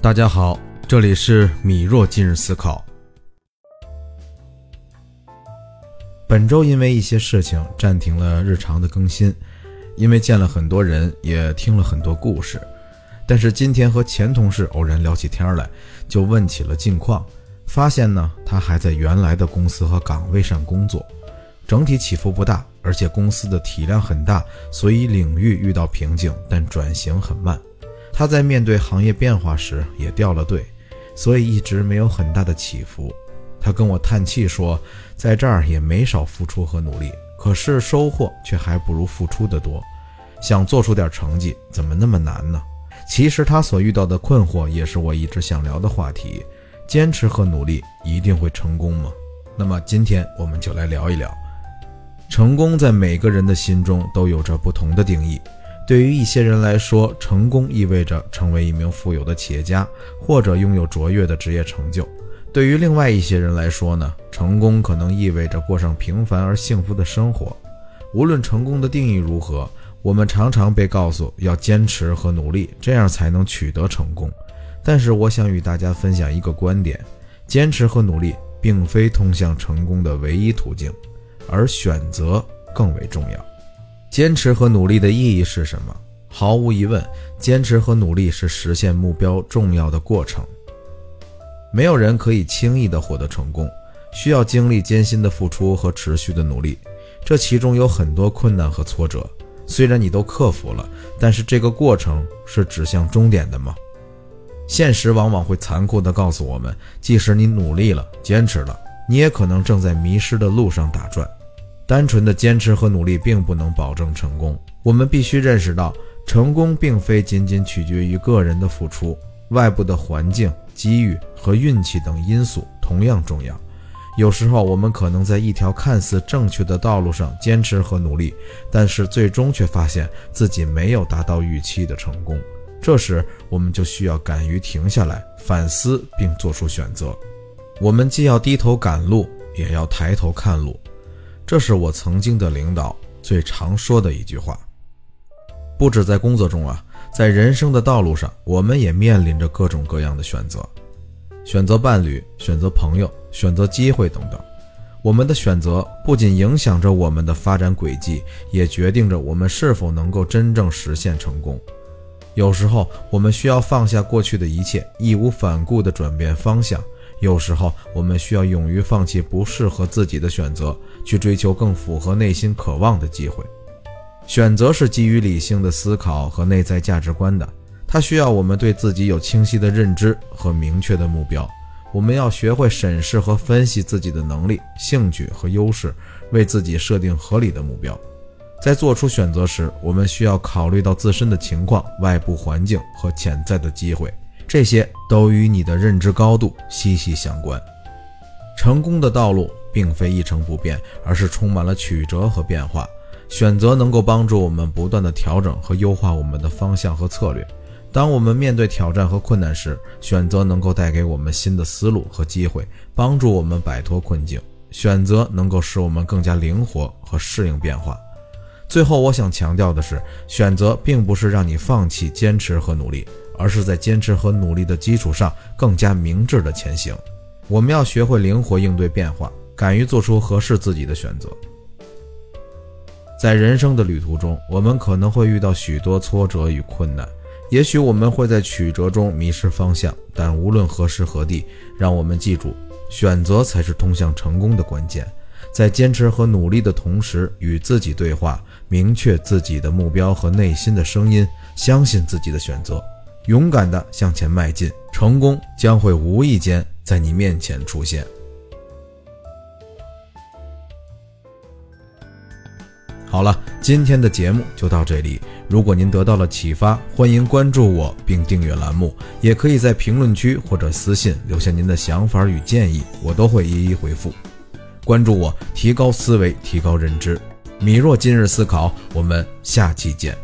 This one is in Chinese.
大家好，这里是米若今日思考。本周因为一些事情暂停了日常的更新，因为见了很多人，也听了很多故事。但是今天和前同事偶然聊起天来，就问起了近况，发现呢，他还在原来的公司和岗位上工作，整体起伏不大，而且公司的体量很大，所以领域遇到瓶颈，但转型很慢。他在面对行业变化时也掉了队，所以一直没有很大的起伏。他跟我叹气说，在这儿也没少付出和努力，可是收获却还不如付出的多。想做出点成绩，怎么那么难呢？其实他所遇到的困惑，也是我一直想聊的话题。坚持和努力一定会成功吗？那么今天我们就来聊一聊，成功在每个人的心中都有着不同的定义。对于一些人来说，成功意味着成为一名富有的企业家，或者拥有卓越的职业成就。对于另外一些人来说呢，成功可能意味着过上平凡而幸福的生活。无论成功的定义如何，我们常常被告诉要坚持和努力，这样才能取得成功。但是，我想与大家分享一个观点：坚持和努力并非通向成功的唯一途径，而选择更为重要。坚持和努力的意义是什么？毫无疑问，坚持和努力是实现目标重要的过程。没有人可以轻易地获得成功，需要经历艰辛的付出和持续的努力。这其中有很多困难和挫折，虽然你都克服了，但是这个过程是指向终点的吗？现实往往会残酷地告诉我们，即使你努力了、坚持了，你也可能正在迷失的路上打转。单纯的坚持和努力并不能保证成功。我们必须认识到，成功并非仅仅取决于个人的付出，外部的环境。机遇和运气等因素同样重要。有时候，我们可能在一条看似正确的道路上坚持和努力，但是最终却发现自己没有达到预期的成功。这时，我们就需要敢于停下来反思并做出选择。我们既要低头赶路，也要抬头看路。这是我曾经的领导最常说的一句话。不止在工作中啊。在人生的道路上，我们也面临着各种各样的选择，选择伴侣、选择朋友、选择机会等等。我们的选择不仅影响着我们的发展轨迹，也决定着我们是否能够真正实现成功。有时候，我们需要放下过去的一切，义无反顾地转变方向；有时候，我们需要勇于放弃不适合自己的选择，去追求更符合内心渴望的机会。选择是基于理性的思考和内在价值观的，它需要我们对自己有清晰的认知和明确的目标。我们要学会审视和分析自己的能力、兴趣和优势，为自己设定合理的目标。在做出选择时，我们需要考虑到自身的情况、外部环境和潜在的机会，这些都与你的认知高度息息相关。成功的道路并非一成不变，而是充满了曲折和变化。选择能够帮助我们不断的调整和优化我们的方向和策略。当我们面对挑战和困难时，选择能够带给我们新的思路和机会，帮助我们摆脱困境。选择能够使我们更加灵活和适应变化。最后，我想强调的是，选择并不是让你放弃坚持和努力，而是在坚持和努力的基础上更加明智的前行。我们要学会灵活应对变化，敢于做出合适自己的选择。在人生的旅途中，我们可能会遇到许多挫折与困难，也许我们会在曲折中迷失方向。但无论何时何地，让我们记住，选择才是通向成功的关键。在坚持和努力的同时，与自己对话，明确自己的目标和内心的声音，相信自己的选择，勇敢地向前迈进，成功将会无意间在你面前出现。好了，今天的节目就到这里。如果您得到了启发，欢迎关注我并订阅栏目，也可以在评论区或者私信留下您的想法与建议，我都会一一回复。关注我，提高思维，提高认知。米若今日思考，我们下期见。